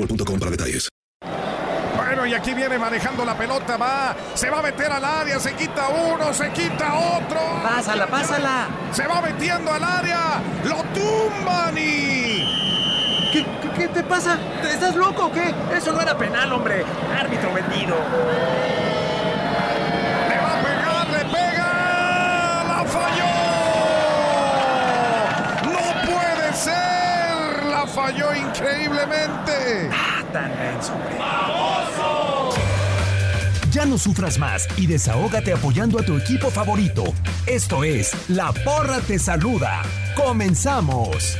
boostmobile.com para detalles. Bueno, y aquí viene manejando la pelota, va, se va a meter al área, se quita uno, se quita otro. Pásala, pásala. Se va metiendo al área, lo tumban y... ¿Qué, qué, qué te pasa? ¿Estás loco o qué? Eso no era penal, hombre. Árbitro vendido. Falló increíblemente. Ah, tan menso. Ya no sufras más y desahógate apoyando a tu equipo favorito. Esto es La Porra Te Saluda. ¡Comenzamos!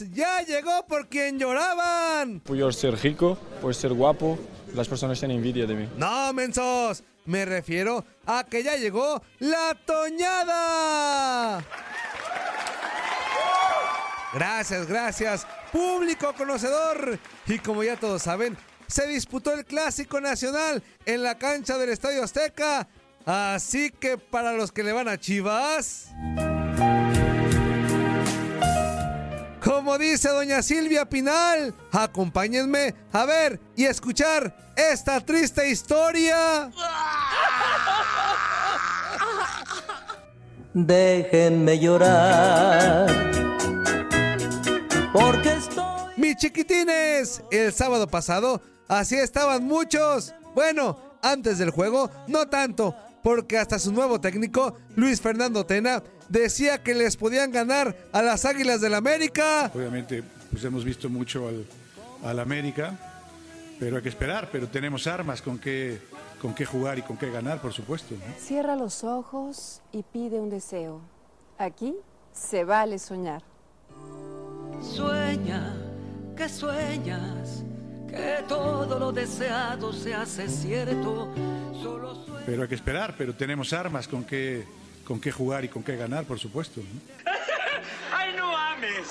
¡Yúbales! ¡Ya llegó por quien lloraban! Por ser rico, por ser guapo, las personas tienen envidia de mí. ¡No, mensos! Me refiero a que ya llegó la Toñada. Gracias, gracias, público conocedor. Y como ya todos saben, se disputó el Clásico Nacional en la cancha del Estadio Azteca. Así que para los que le van a Chivas... Como dice doña Silvia Pinal, acompáñenme a ver y escuchar esta triste historia. Déjenme llorar. Porque estoy. Mis chiquitines, el sábado pasado así estaban muchos. Bueno, antes del juego, no tanto, porque hasta su nuevo técnico, Luis Fernando Tena, decía que les podían ganar a las Águilas del América. Obviamente, pues hemos visto mucho al, al América, pero hay que esperar, pero tenemos armas con qué, con qué jugar y con qué ganar, por supuesto. ¿no? Cierra los ojos y pide un deseo. Aquí se vale soñar. Sueña, que sueñas, que todo lo deseado se hace cierto. Pero hay que esperar, pero tenemos armas con qué, con qué jugar y con qué ganar, por supuesto. ¿no? ¡Ay, no ames!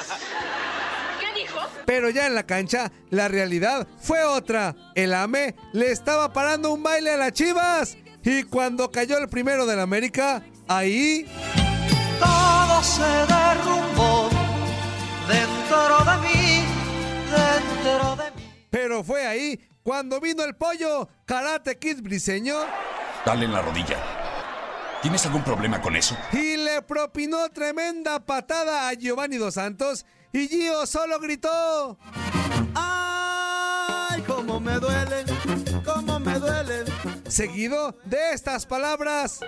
¿Qué dijo? Pero ya en la cancha, la realidad fue otra. El AME le estaba parando un baile a las Chivas. Y cuando cayó el primero del América, ahí... Todo se derrumbó Pero fue ahí cuando vino el pollo, Karate Kid Briseño. Dale en la rodilla. ¿Tienes algún problema con eso? Y le propinó tremenda patada a Giovanni Dos Santos y Gio solo gritó. ¡Ay, cómo me duele! ¡Cómo me duele! Seguido de estas palabras.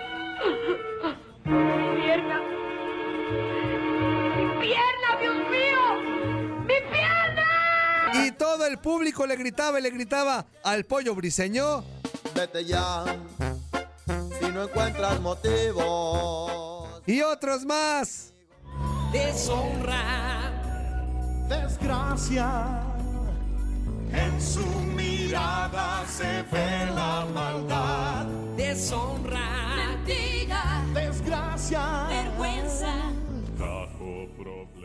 ¡Mi pierna! ¡Mi pierna, todo el público le gritaba y le gritaba al pollo briseño. Vete ya, si no encuentras motivos. Y otros más. Deshonra. Desgracia. En su mirada se ve la maldad. Deshonra. Mentira. Desgracia. Vergüenza.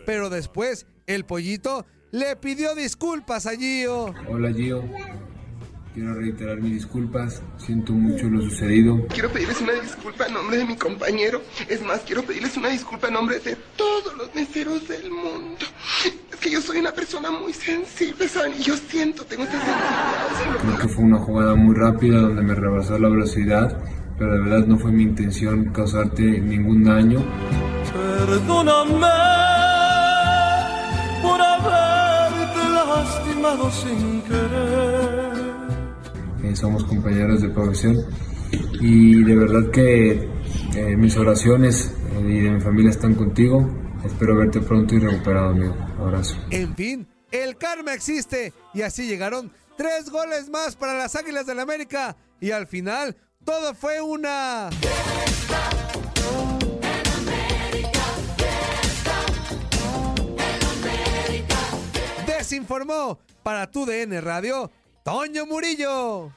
Pero después el pollito le pidió disculpas a Gio. Hola Gio, quiero reiterar mis disculpas, siento mucho lo sucedido. Quiero pedirles una disculpa en nombre de mi compañero. Es más, quiero pedirles una disculpa en nombre de todos los meseros del mundo. Es que yo soy una persona muy sensible, ¿saben? Y yo siento, tengo esta sensibilidad. Creo que fue una jugada muy rápida donde me rebasó la velocidad, pero de verdad no fue mi intención causarte ningún daño. Perdóname por haberte lastimado sin querer. Eh, somos compañeros de profesión y de verdad que eh, mis oraciones eh, y de mi familia están contigo. Espero verte pronto y recuperado, amigo. Abrazo. En fin, el karma existe y así llegaron tres goles más para las Águilas del América y al final todo fue una... Desinformó para tu DN Radio, Toño Murillo.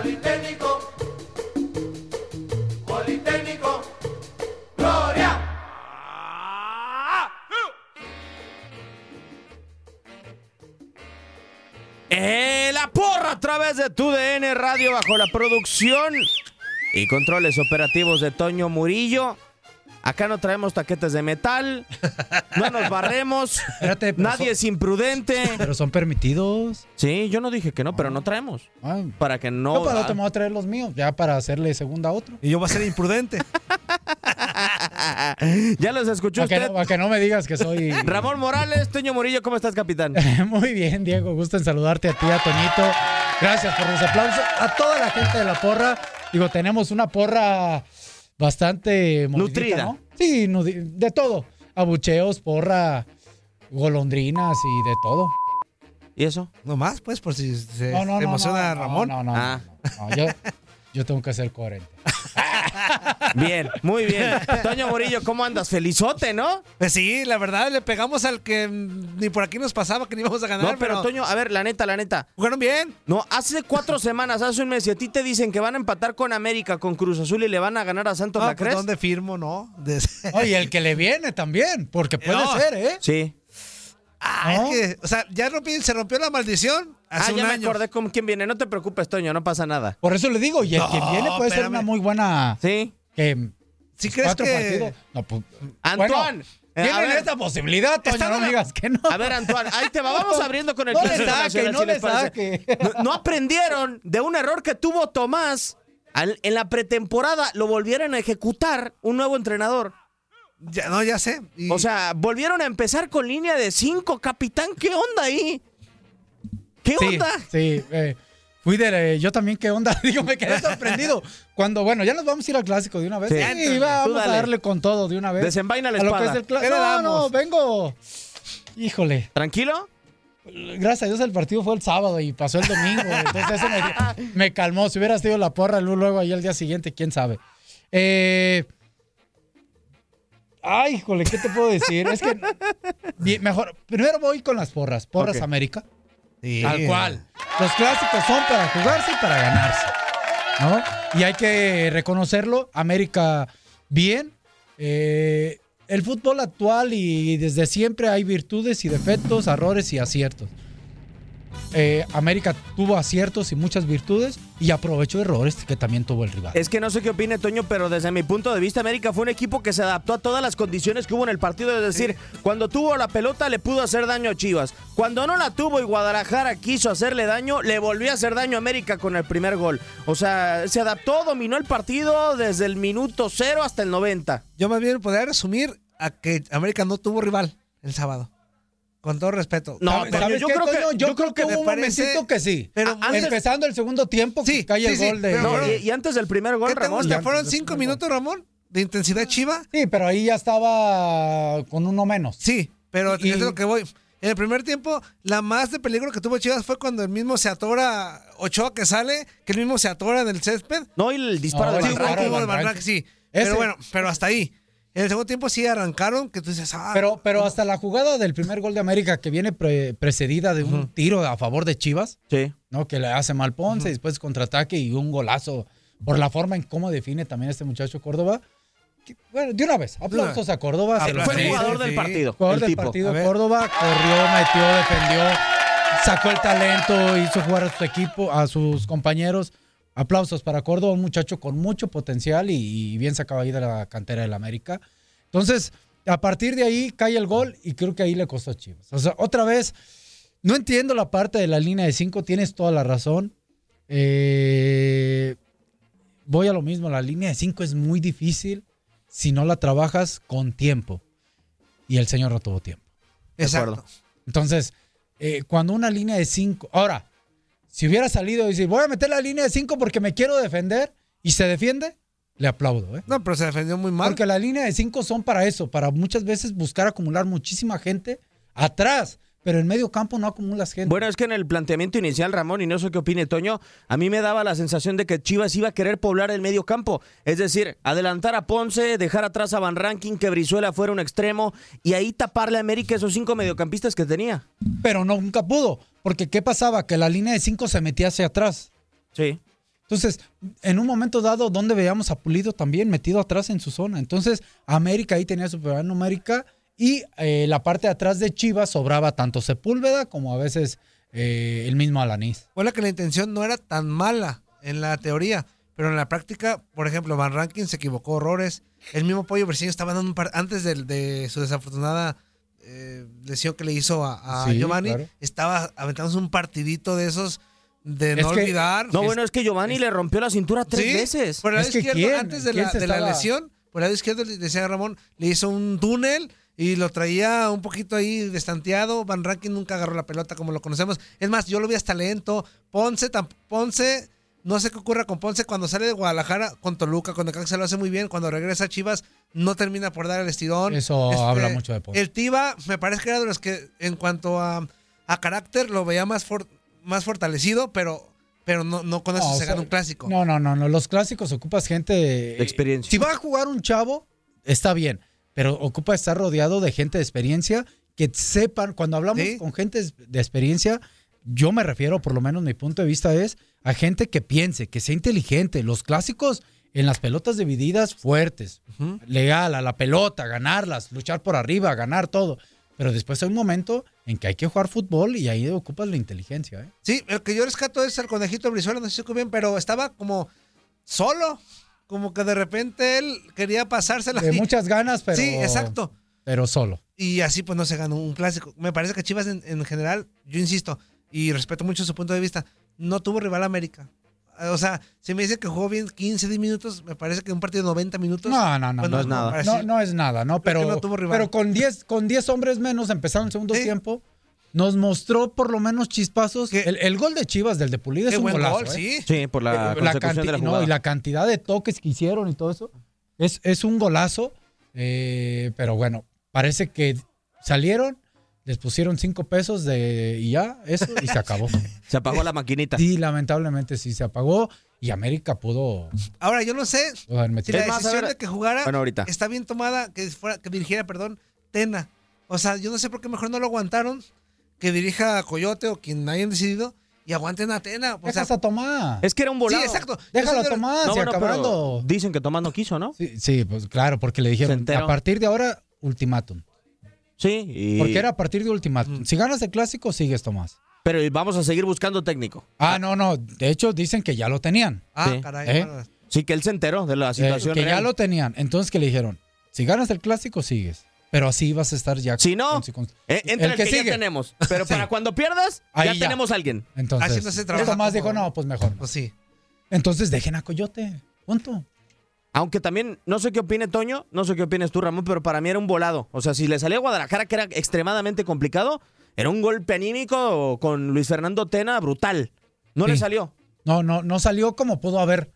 Politécnico, Politécnico, Gloria. Eh, la porra a través de tu DN Radio bajo la producción y controles operativos de Toño Murillo. Acá no traemos taquetes de metal, no nos barremos, nadie son- es imprudente. Pero son permitidos. Sí, yo no dije que no, pero no traemos. Para que no... Yo para otro me voy a traer los míos, ya para hacerle segunda a otro. Y yo voy a ser imprudente. ya los escuchó Para que, usted. no, para que no me digas que soy... Ramón Morales, Toño Murillo, ¿cómo estás, capitán? Muy bien, Diego. Gusto en saludarte a ti, a Toñito. Gracias por los aplausos. A toda la gente de la porra. Digo, tenemos una porra bastante movidita, Nutrida. ¿no? Sí, de todo. Abucheos, porra, golondrinas y de todo. ¿Y eso? Nomás, pues, por si se No, no, no, emociona no, Ramón. No, no, Ah. no, no, yo, yo tengo que ser coherente. Bien, muy bien. Toño Murillo, ¿cómo andas? Felizote, ¿no? Pues sí, la verdad, le pegamos al que ni por aquí nos pasaba que ni íbamos a ganar. No, pero Toño, a ver, la neta, la neta. ¿Jugaron bien? No, hace cuatro semanas, hace un mes, y a ti te dicen que van a empatar con América, con Cruz Azul y le van a ganar a Santos, Ah, ¿la pues? ¿Dónde firmo, no? De- Oye, el que le viene también, porque puede No. ser, ¿eh? Sí. Ah, es que, o sea, ya rompí- se rompió la maldición hace ah, un ya me año. acordé con quién viene. No te preocupes, Toño, no pasa nada. Por eso le digo, y el que viene puede ser una muy buena. Sí. Que, ¿Sí pues, crees cuatro que- partidos. No, pues, Antoine. bueno, eh, tienen ver. esta posibilidad, Toño, no la- digas que no. A ver, Antoine, ahí te va. Vamos abriendo con el No clásico le saque, no si le les saque. No, no aprendieron de un error que tuvo Tomás al- en la pretemporada. Lo volvieron a ejecutar un nuevo entrenador. Ya, no, ya sé. Y- O sea, volvieron a empezar con línea de 5, capitán. ¿Qué onda ahí? ¿Qué Sí, onda? Sí, eh, fui de. eh, yo también, ¿qué onda? Digo, me quedé sorprendido. Cuando, bueno, ya nos vamos a ir al clásico de una vez. Sí. Vamos a darle con todo de una vez. Desenvaina la espada. es el cla- ¿Qué le no, damos? no, vengo. Híjole. ¿Tranquilo? Gracias a Dios el partido fue el sábado y pasó el domingo. Entonces eso me, me calmó. Si hubiera sido la porra luego, luego ahí al día siguiente, quién sabe. Eh, ay, híjole, ¿qué te puedo decir? Es que mejor, primero voy con las porras. Porras. América. Sí. Tal cual. Los clásicos son para jugarse y para ganarse. ¿No? Y hay que reconocerlo. América bien. Eh, el fútbol actual y desde siempre hay virtudes y defectos, errores y aciertos. Eh, América tuvo aciertos y muchas virtudes y aprovechó errores que también tuvo el rival. Es que no sé qué opine Toño, pero desde mi punto de vista, América fue un equipo que se adaptó a todas las condiciones que hubo en el partido. Es decir, cuando tuvo la pelota le pudo hacer daño a Chivas. Cuando no la tuvo y Guadalajara quiso hacerle daño, le volvió a hacer daño a América con el primer gol. O sea, se adaptó, dominó el partido desde el minuto cero hasta el 90. Yo más bien podría resumir a que América no tuvo rival el sábado. Con todo respeto. No, pero ¿Sabes yo creo que- Toño? yo, yo creo que, hubo un parece- momentito que sí. pero antes- empezando el segundo tiempo, Sí, que cae sí, el sí, gol de. No, y, y antes del primer gol, ¿Qué te Ramón. ya- ¿Fueron cinco minutos, Ramón? ¿De intensidad chiva? Sí, pero ahí ya estaba con uno menos. Sí, pero Y- es lo que voy. En el primer tiempo, la más de peligro que tuvo Chivas fue cuando el mismo se atora, Ochoa que sale, que el mismo se atora en el césped. No, y el disparo No, de Sí, Van. Ese- Pero bueno, pero hasta ahí. En el segundo tiempo sí arrancaron, que tú dices, ah. Pero, pero hasta la jugada del primer gol de América, que viene pre- precedida de un tiro a favor de Chivas, Sí. ¿no? Que le hace mal Ponce, después contraataque y un golazo por la forma en cómo define también este muchacho Córdoba. Que, Bueno, de una vez, aplausos a Córdoba. Fue el merece. jugador del sí. partido. Jugador el del tipo. partido. Córdoba corrió, metió, defendió, sacó el talento, hizo jugar a su equipo, a sus compañeros. Aplausos para Córdoba, un muchacho con mucho potencial y, y bien sacado ahí de la cantera del América. Entonces, a partir de ahí cae el gol y creo que ahí le costó a Chivas. O sea, otra vez, no entiendo la parte de la línea de cinco, tienes toda la razón. Eh, voy a lo mismo, la línea de cinco es muy difícil si no la trabajas con tiempo. Y el señor no tuvo tiempo. Exacto. Entonces, eh, cuando una línea de cinco. Ahora, si hubiera salido y decir, voy a meter la línea de cinco porque me quiero defender y se defiende, le aplaudo. ¿eh? No, pero se defendió muy mal. Porque la línea de cinco son para eso, para muchas veces buscar acumular muchísima gente atrás, pero en medio campo no acumulas gente. Bueno, es que en el planteamiento inicial, Ramón, y no sé qué opine Toño, a mí me daba la sensación de que Chivas iba a querer poblar el medio campo. Es decir, adelantar a Ponce, dejar atrás a Van Ranking, que Brizuela fuera un extremo, y ahí taparle a América esos cinco mediocampistas que tenía. pero no, nunca pudo. Porque ¿qué pasaba? Que la línea de cinco se metía hacia atrás. Sí. Entonces, en un momento dado, donde veíamos a Pulido también metido atrás en su zona. Entonces, América ahí tenía superioridad numérica y eh, la parte de atrás de Chivas sobraba tanto Sepúlveda como a veces eh, el mismo Alanís. Fue la que la intención no era tan mala en la teoría, pero en la práctica, por ejemplo, Van Rankin se equivocó horrores. El mismo Pollo Briseño estaba dando un par antes de, su desafortunada eh, lesión que le hizo a, a Sí, Giovanni, claro. estaba aventándose un partidito de esos de Es no que- olvidar. No, bueno, es que Giovanni le rompió la cintura tres Sí, veces. Por el lado izquierdo, ¿quién? antes de, ¿Quién la, la lesión, por el lado izquierdo, decía Ramón, le hizo un túnel y lo traía un poquito ahí destanteado. Van Rankin nunca agarró la pelota como lo conocemos. Es más, yo lo vi hasta lento. Ponce, Ponce, no sé qué ocurra con Ponce cuando sale de Guadalajara con Toluca, cuando Caxa lo hace muy bien, cuando regresa a Chivas no termina por dar el estirón. Este, Eso habla mucho de Ponce. El Tiva me parece que era de los que en cuanto a, a carácter lo veía más, for- más fortalecido, pero, pero no, no con eso No, o se sea, gana un clásico. No, no, no, no. Los clásicos ocupas gente. De experiencia. Si va a jugar un chavo, está bien. Pero ocupa estar rodeado de gente de experiencia que sepan. Cuando hablamos Sí. con gente de experiencia, yo me refiero, por lo menos mi punto de vista es a gente que piense, que sea inteligente. Los clásicos en las pelotas divididas fuertes, legal, a la pelota, ganarlas, luchar por arriba, ganar todo. Pero después hay un momento en que hay que jugar fútbol y ahí ocupas la inteligencia. ¿eh? Sí, el que yo rescato es el conejito Brizuela, no sé si bien, pero estaba como solo. Como que de repente él quería pasársela. De muchas ganas, pero. Sí, exacto. Pero solo. Y así pues no se ganó un clásico. Me parece que Chivas en, en general, yo insisto, y respeto mucho su punto de vista, no tuvo rival América. O sea, si me dice que jugó bien 15, 10 minutos, me parece que un partido de 90 minutos. No, no, no. Bueno, no, No, decir- no es nada, ¿no? Pero, no tuvo rival. pero con 10 con 10 hombres menos empezaron el segundo tiempo. Nos mostró por lo menos chispazos. El, el gol de Chivas del de Pulido es un buen golazo. gol, ¿eh? sí. Sí, por la Eh, consecución de la no, y la cantidad de toques que hicieron y todo eso. Es, es un golazo. eh, pero bueno, parece que salieron, les pusieron cinco pesos de y ya, eso, y se acabó. Se apagó la maquinita. Sí, lamentablemente sí se apagó. Y América pudo. Ahora, yo no sé si la decisión ver- de que jugara Bueno, ahorita. está bien tomada, que, fuera, que dirigiera, perdón, Tena. O sea, yo no sé por qué mejor no lo aguantaron, que dirija a Coyote o quien hayan decidido, y aguanten a Tena. O sea, a Tomás. Es que era un volado. Sí, exacto. Déjalo Tomás, No, bueno, acabando. Dicen que Tomás no quiso, ¿no? Sí, sí, pues claro, porque le dijeron a partir de ahora, ultimátum. Sí, y... Porque era a partir de ultimátum. Si ganas el clásico, sigues Tomás. Pero vamos a seguir buscando técnico. Ah, no, no. De hecho, dicen que ya lo tenían. Ah, Sí. caray. ¿Eh? Sí, que él se enteró de la Eh, situación que ya lo tenían. Entonces, que le dijeron? Si ganas el clásico, sigues. Pero así vas a estar ya. Si no, con- con- Eh, entra el, que, ya sigue. tenemos. Pero para cuando pierdas, Ahí ya, ya. tenemos a alguien. Entonces, Así no se trabaja Tomás como- dijo, no, pues mejor. no". Pues sí. Entonces, dejen a Coyote. Punto. Aunque también, no sé qué opine Toño, no sé qué opines tú, Ramón, pero para mí era un volado. O sea, si le salía a Guadalajara, que era extremadamente complicado, era un golpe anímico con Luis Fernando Tena brutal. No le salió. No, no, no salió como pudo haber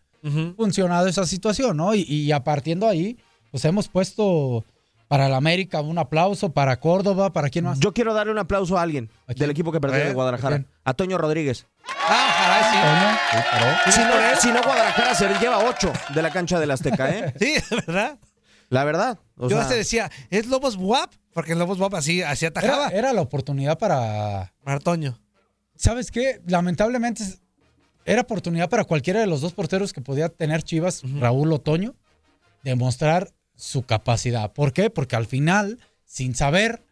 funcionado esa situación, ¿no? Y, y a partiendo ahí, pues hemos puesto para el América un aplauso, para Córdoba, para quién más. Yo quiero darle un aplauso a alguien del equipo que perdió ¿Eh? de Guadalajara. ¿A Toño Rodríguez. Ah, caray, sí. Toño, sí, Si no, si no, Guadalajara se lleva ocho de la cancha del Azteca, ¿eh? Sí, ¿verdad? La verdad. o Yo sea, hasta decía, ¿es Lobos Buap? Porque Lobos Buap así, así atajaba. Era, era la oportunidad para. Martoño. ¿Sabes qué? Lamentablemente era oportunidad para cualquiera de los dos porteros que podía tener Chivas, Raúl o Toño, demostrar su capacidad. ¿Por qué? Porque al final, sin saber,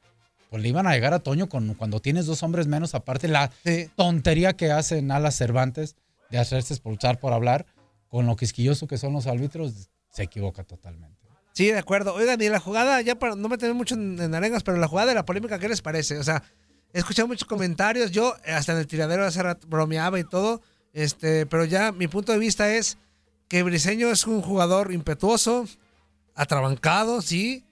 pues le iban a llegar a Toño con, cuando tienes dos hombres menos. Aparte, la tontería que hacen Alas Cervantes de hacerse expulsar por hablar, con lo quisquilloso que son los árbitros, se equivoca totalmente. Sí, de acuerdo. Oigan, y la jugada, ya para no meterme mucho en, en arengas, pero la jugada de la polémica, ¿qué les parece? O sea, he escuchado muchos comentarios. Yo, hasta en el tiradero hace rato bromeaba y todo. Este, pero ya mi punto de vista es que Briseño es un jugador impetuoso, atrabancado, sí.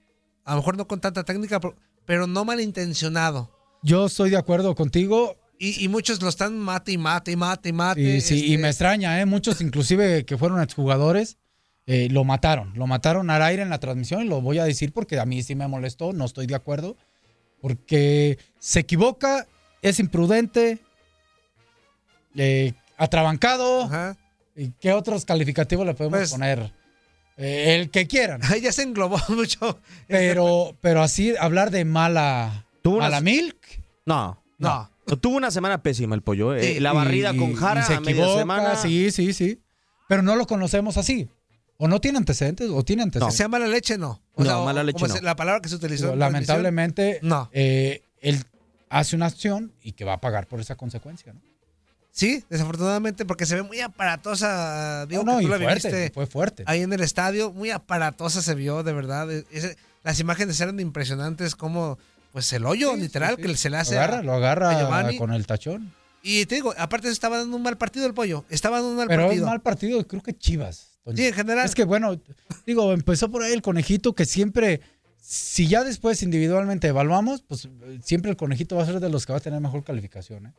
A lo mejor no con tanta técnica, pero- pero no malintencionado. Yo estoy de acuerdo contigo. Y, y muchos lo están mate y mate y mate y mate. Y, sí, y este, me extraña, ¿eh? Muchos, inclusive que fueron exjugadores, eh, lo mataron. Lo mataron al aire en la transmisión y lo voy a decir porque a mí sí me molestó, no estoy de acuerdo. Porque se equivoca, es imprudente, eh, atrabancado. ¿Y qué otros calificativos le podemos Pues- poner? Eh, el que quieran. Ahí ya se englobó mucho. Pero, pero así hablar de mala, Tuvo una- mala milk. No. No. Tuvo una semana pésima el pollo. eh. Sí, la y- barrida y- con y Jara se a media equivoca, semana. Sí, sí, sí. Pero no lo conocemos así. O no tiene antecedentes, o tiene ¿Se antecedentes. llama mala leche? No. No, mala leche como no. se- La palabra que se utilizó. Transmisión. lamentablemente, No. eh, él hace una acción y que va a pagar por esa consecuencia, ¿no? Sí, desafortunadamente, porque se ve muy aparatosa. Digo No, no, que tú y la fuerte, viviste fue fuerte. ahí en el estadio. Muy aparatosa se vio, de verdad. Ese- las imágenes eran impresionantes, como pues el hoyo, literal, que se le hace. Lo agarra, a- lo agarra con el tachón. Y te digo, aparte estaba dando un mal partido el pollo. Estaba dando un mal Pero partido. es mal partido, creo que Chivas. Sí, en general. Es que bueno, digo, empezó por ahí el conejito que siempre, si ya después individualmente evaluamos, pues siempre el conejito va a ser de los que va a tener mejor calificación. ¿eh?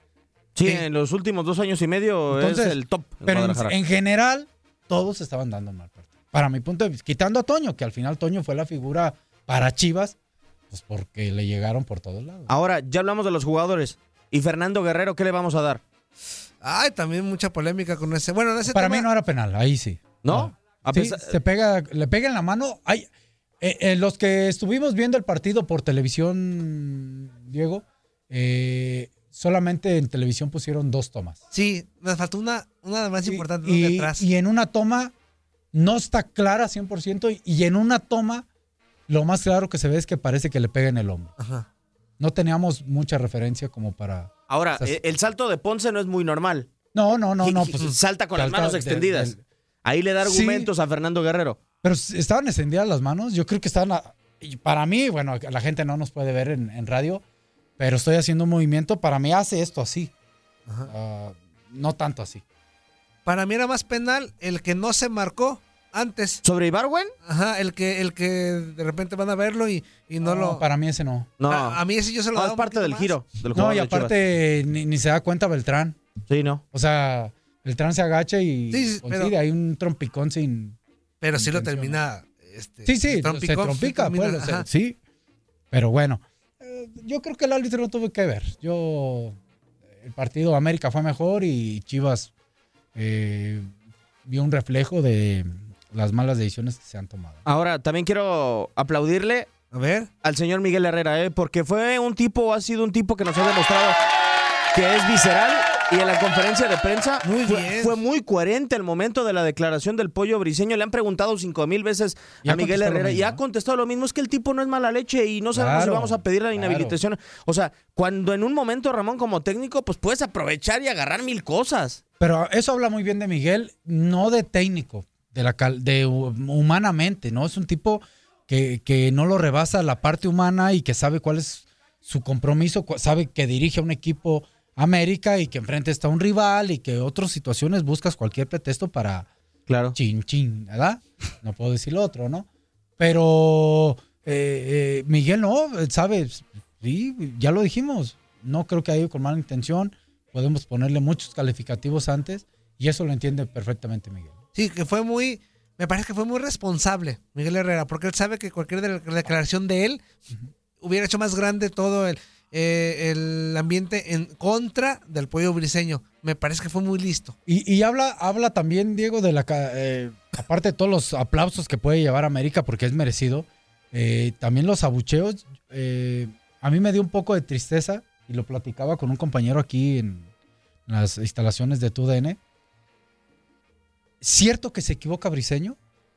Sí, en los últimos dos años y medio Entonces, es el top. en Pero en, general, todos estaban dando mal. Para mi punto de vista, quitando a Toño, que al final Toño fue la figura para Chivas, pues porque le llegaron por todos lados. Ahora, ya hablamos de los jugadores. ¿Y Fernando Guerrero qué le vamos a dar? Ay, también mucha polémica con ese. Bueno, en ese Para tema- mí no era penal, ahí sí. ¿No? A Sí, pesar- se pega, le pega en la mano. Hay, eh, eh, los que estuvimos viendo el partido por televisión, Diego, eh, solamente en televisión pusieron dos tomas. Sí, nos faltó una, una más importante. Y, detrás. y en una toma no está clara 100% y- y en una toma lo más claro que se ve es que parece que le pega en el hombro. Ajá. No teníamos mucha referencia como para... Ahora, o sea, el salto de Ponce no es muy normal. No, no, no, no. Pues, salta con las manos de- extendidas. del- Ahí le da Sí. argumentos a Fernando Guerrero. Pero estaban extendidas las manos. Yo creo que estaban. a- para mí, bueno, la gente no nos puede ver en, en radio, pero estoy haciendo un movimiento. Para mí hace esto así. Ah, no tanto así. Para mí era más penal el que no se marcó antes. ¿Sobre Ibarwen? Ajá, el que, el que de repente van a verlo y, y no, No, lo. para mí ese no. No. A, a mí ese yo se lo No, es parte del más. giro del No, y aparte ni, ni se da cuenta Beltrán. Sí, no. O sea, Beltrán se agacha y Sí, sí, consigue pero- ahí un trompicón sin... Pero sí lo termina. Este, Sí, sí, trompicón, se trompica, pues, o sea, ajá. sí. Pero bueno, yo creo que el árbitro no tuvo que ver. Yo, el partido América fue mejor y Chivas eh, vio un reflejo de las malas decisiones que se han tomado. Ahora, también quiero aplaudirle A ver. al señor Miguel Herrera, ¿eh? porque fue un tipo, ha sido un tipo que nos ha demostrado que es visceral y en la conferencia de prensa Muy fue, muy coherente el momento de la declaración del pollo briseño. Le han preguntado cinco mil veces Y a Miguel Herrera y ha contestado lo mismo. Es que el tipo no es mala leche y no sabemos si vamos a pedir la claro. inhabilitación. O sea, cuando en un momento, Ramón, como técnico, pues puedes aprovechar y agarrar mil cosas. Pero eso habla muy bien de Miguel, no de técnico, de la cal- de hu- humanamente, ¿no? Es un tipo que, que no lo rebasa la parte humana y que sabe cuál es su compromiso, sabe que dirige a un equipo América y que enfrente está un rival y que otras situaciones buscas cualquier pretexto para Claro. chin chin, ¿verdad? No puedo decir lo otro, ¿no? Pero eh, eh, Miguel no, él sabe, sí, ya lo dijimos, no creo que haya ido con mala intención, podemos ponerle muchos calificativos antes y eso lo entiende perfectamente Miguel. Sí, que fue muy. Me parece que fue muy responsable Miguel Herrera, porque él sabe que cualquier de- declaración de él hubiera hecho más grande todo el, eh, el ambiente en contra del pollo briseño. Me parece que fue muy listo. Y, y habla, habla también, Diego, de la ca- eh, aparte de todos los aplausos que puede llevar América, porque es merecido, eh, también los abucheos. eh, a mí me dio un poco de tristeza, y lo platicaba con un compañero aquí en las instalaciones de TUDN. Cierto que se equivoca Briseño,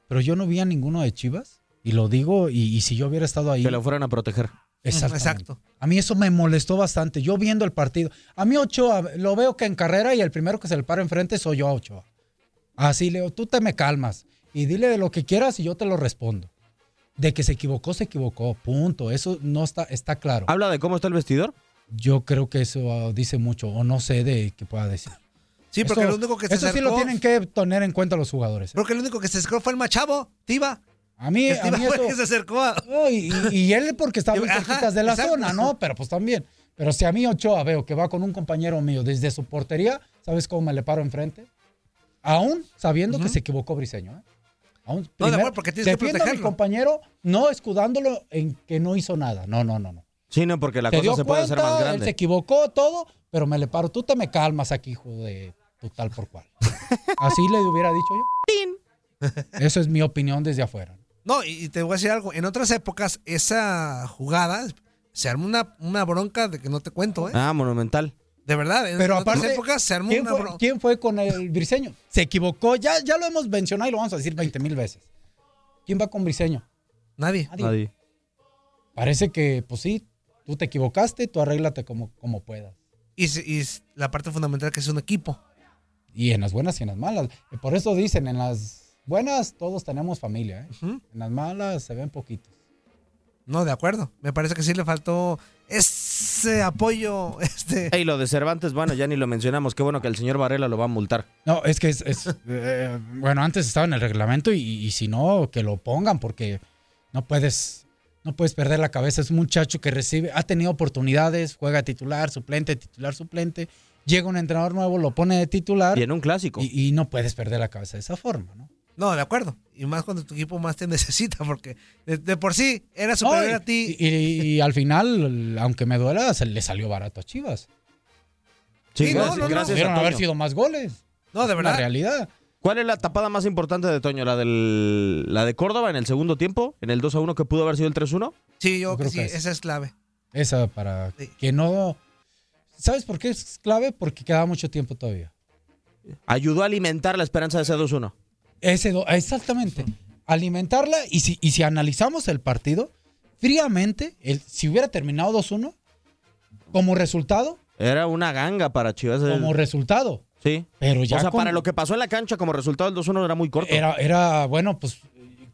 pero yo no vi a ninguno de Chivas, y lo digo, y, y si yo hubiera estado ahí. Que lo fueran a proteger. Exacto. A mí eso me molestó bastante. Yo viendo el partido. A mí Ochoa, lo veo que en carrera y el primero que se le para enfrente soy yo a Ochoa. Así Leo, tú te me calmas y dile lo que quieras y yo te lo respondo. De que se equivocó, se equivocó. Punto. Eso no está, está claro. ¿Habla de cómo está el vestidor? Yo creo que eso ah, dice mucho, o no sé de qué pueda decir. Sí, porque Eso- lo único que se Eso sí lo tienen que tener en cuenta los jugadores. ¿eh? Creo que el único que se acercó fue el Machavo, Tiva. A mí, El a mí eso- el que se acercó a. No, y, y- y él porque está muy cerquitas de la exacto. zona, ¿no? Pero pues también. Pero si a mí Ochoa veo que va con un compañero mío desde su portería, ¿sabes cómo me le paro enfrente? Aún sabiendo que se equivocó Briseño, ¿eh? Aún, No, de porque tienes que defiendo a mi protegerlo. compañero no escudándolo en que no hizo nada. No, no, no, no. Sí, no, porque la Se cosa dio se puede hacer más Él se grande. equivocó todo, pero me le paro. Tú te me calmas aquí, hijo de tu tal por cual. Así le hubiera dicho yo. Eso es mi opinión desde afuera. No, y, y te voy a decir algo. En otras épocas, esa jugada se armó una, una bronca de que no te cuento, ¿eh? Ah, monumental. De verdad, en Pero otras aparte, épocas se armó ¿quién una fue, bronca. quién fue con el Briseño? Se equivocó, ya, ya lo hemos mencionado y lo vamos a decir 20 mil veces. ¿Quién va con Briseño? Nadie. Nadie. Parece que, pues sí, tú te equivocaste, tú arréglate como, como puedas. Y, y la parte fundamental que es un equipo. Y en las buenas y en las malas. Por eso dicen, en las buenas todos tenemos familia, ¿eh? En las malas se ven poquitos. No, de acuerdo. Me parece que sí le faltó ese apoyo. Este. Y lo de Cervantes, bueno, ya ni lo mencionamos. Qué bueno que el señor Varela lo va a multar. No, es que es, es, eh, bueno, antes estaba en el reglamento y, y si no, que lo pongan porque no puedes, no puedes perder la cabeza. Es un muchacho que recibe, ha tenido oportunidades, juega titular, suplente, titular, suplente. Llega un entrenador nuevo, lo pone de titular. Y en un clásico. Y, y no puedes perder la cabeza de esa forma, ¿no? No, de acuerdo. Y más cuando tu equipo más te necesita, porque de, de por sí era No, superior y, a ti. y- y al final, aunque me duela, se le salió barato a Chivas. Sí, Sí, no, gracias, no, no. gracias a Pudieron haber sido más goles. No, de verdad. La realidad. ¿Cuál es la tapada más importante de Toño? ¿La, del, ¿La de Córdoba en el segundo tiempo? ¿En el 2 a 1 que pudo haber sido el 3 1? Sí, yo, Yo creo creo que sí, que es. esa es clave. Esa para Sí. que no. ¿Sabes por qué es clave? Porque queda mucho tiempo todavía. Ayudó a alimentar la esperanza de ese 2 1. Ese do- exactamente. Alimentarla y si, y si analizamos el partido fríamente, el, si hubiera terminado 2-1, como resultado, Era una ganga para Chivas. el- como resultado. sí. Pero ya o sea, con- para lo que pasó en la cancha como resultado el 2 1 era muy corto. Era, era, bueno, pues,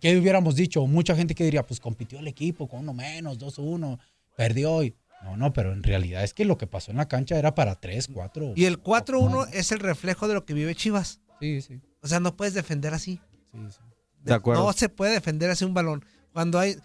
¿qué hubiéramos dicho? Mucha gente que diría, pues compitió el equipo con uno menos, 2-1, perdió. Y... No, no, pero en realidad es que lo que pasó en la cancha era para 3, 4. Y el 4-1 es el reflejo de lo que vive Chivas. Sí, sí. O sea, no puedes defender así. De acuerdo. No se puede defender así un balón. Cuando hay,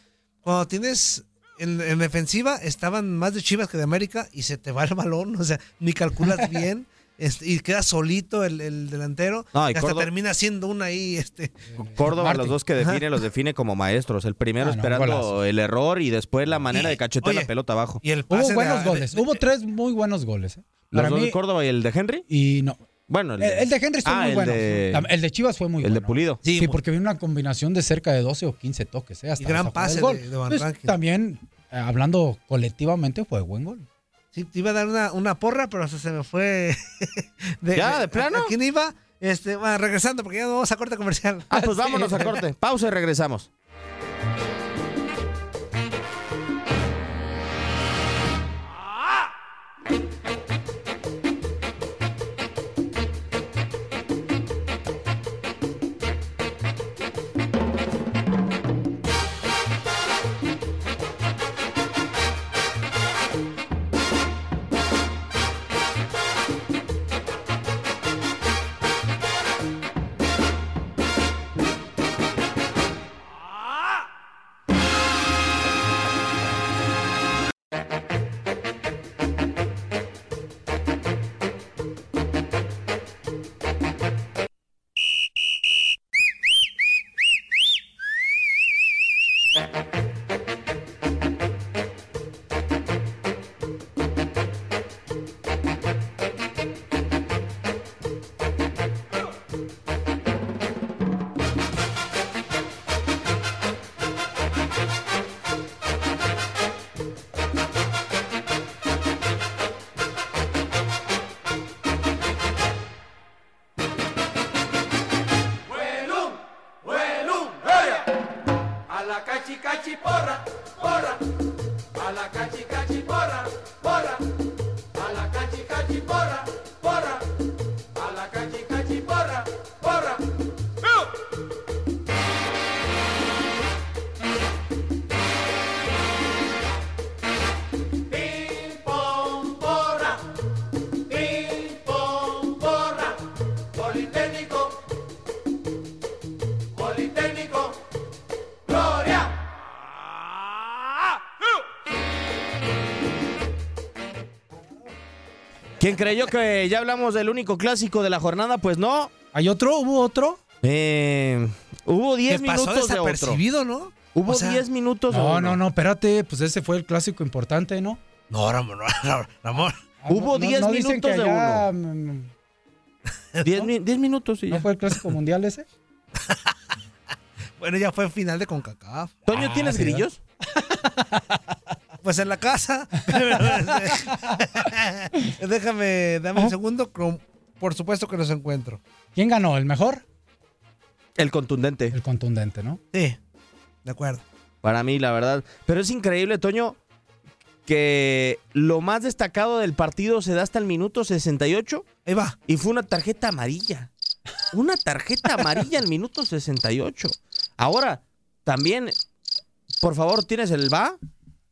cuando tienes en, en defensiva estaban más de Chivas que de América y se te va el balón, o sea, ni calculas bien. este, y queda solito el, el delantero. No, y hasta Córdoba- termina siendo una ahí, este. Córdoba, Martín. los dos que define, Ajá. los define como maestros. El primero Ah, no, esperando el error y después la manera de cachetear oye, la pelota abajo. Y el Hubo buenos goles. Hubo tres muy buenos goles. ¿eh? ¿Los Para dos mí, de Córdoba y el de Henry? Y no. Bueno, El, el de Henry estuvo Ah, muy el bueno. de- El de Chivas fue muy el bueno. de Pulido. Sí, porque vino una combinación de cerca de 12 o 15 toques. ¿eh? Hasta Y gran pase el de- de Van Rankin. También, eh, hablando colectivamente, fue buen gol. Sí, te iba a dar una, una porra, pero se me fue. ¿Ya, de plano? ¿A quién iba? Este, bueno, regresando, porque ya no vamos a corte comercial. Ah, pues vámonos a corte. Pausa y regresamos. ¿Quién creyó que ya hablamos del único clásico de la jornada? Pues no. ¿Hay otro? ¿Hubo otro? Eh, hubo 10 Que pasó minutos de otro. desapercibido, ¿no? Hubo O sea, 10 minutos de No, no, no, espérate. Pues ese fue el clásico importante, ¿no? No, Ramón, no, Ramón. Hubo No, 10 no dicen minutos que de allá, uno. mm, 10, mi- 10 minutos y ¿No ya. fue el clásico mundial ese? Bueno, ya fue final de CONCACAF. Toño, Ah, ¿tienes sí, grillos? Pues en la casa. Déjame, dame un segundo. Por supuesto que los encuentro. ¿Quién ganó? ¿El mejor? El contundente. El contundente, ¿no? Sí, de acuerdo. Para mí, la verdad. Pero es increíble, Toño, que lo más destacado del partido se da hasta el minuto 68. Ahí va. Y fue una tarjeta amarilla. Una tarjeta amarilla al minuto 68. Ahora, también, por favor, ¿tienes el va?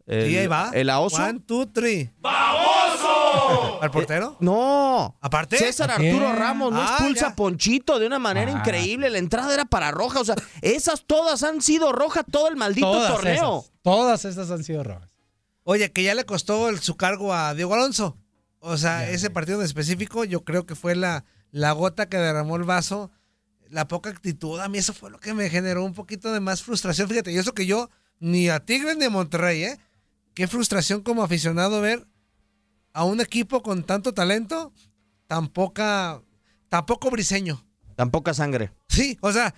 El, Sí, ahí va. El aoso. One, two, three. ¡Baboso! ¿Al portero? No. ¿Aparte? César. Arturo Ramos no Ah, expulsa ya. a Ponchito de una manera Ah. increíble. La entrada era para roja. O sea, esas todas han sido roja todo el maldito todas torneo. esas. Todas esas han sido rojas. Oye, que ya le costó el- su cargo a Diego Alonso. O sea, ese partido en específico, yo creo que fue la, la gota que derramó el vaso. La poca actitud, a mí eso fue lo que me generó un poquito de más frustración. Fíjate, y eso que yo ni a Tigres ni a Monterrey, ¿eh? Qué frustración como aficionado ver a un equipo con tanto talento, tan poca, tan poco briseño. Tan poca sangre. Sí, o sea,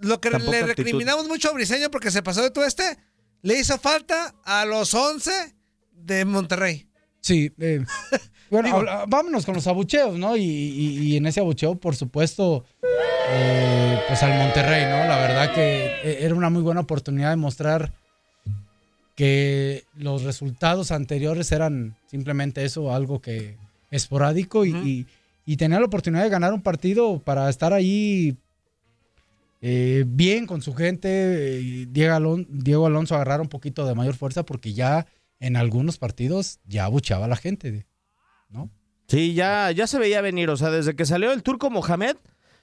lo que Tan le actitud. recriminamos mucho a Briseño porque se pasó de todo este, le hizo falta a los 11 de Monterrey. Sí. eh, bueno, Digo- habla- vámonos con los abucheos, ¿no? Y, y- y en ese abucheo, por supuesto, eh, pues al Monterrey, ¿no? La verdad que eh, era una muy buena oportunidad de mostrar que los resultados anteriores eran simplemente eso, algo que esporádico y, y, y tenía la oportunidad de ganar un partido para estar ahí eh, bien con su gente. Diego, Alon- Diego Alonso agarrar un poquito de mayor fuerza porque ya en algunos partidos ya abucheaba a la gente, ¿no? Sí, ya, ya se veía venir. O sea, desde que salió el turco Mohamed,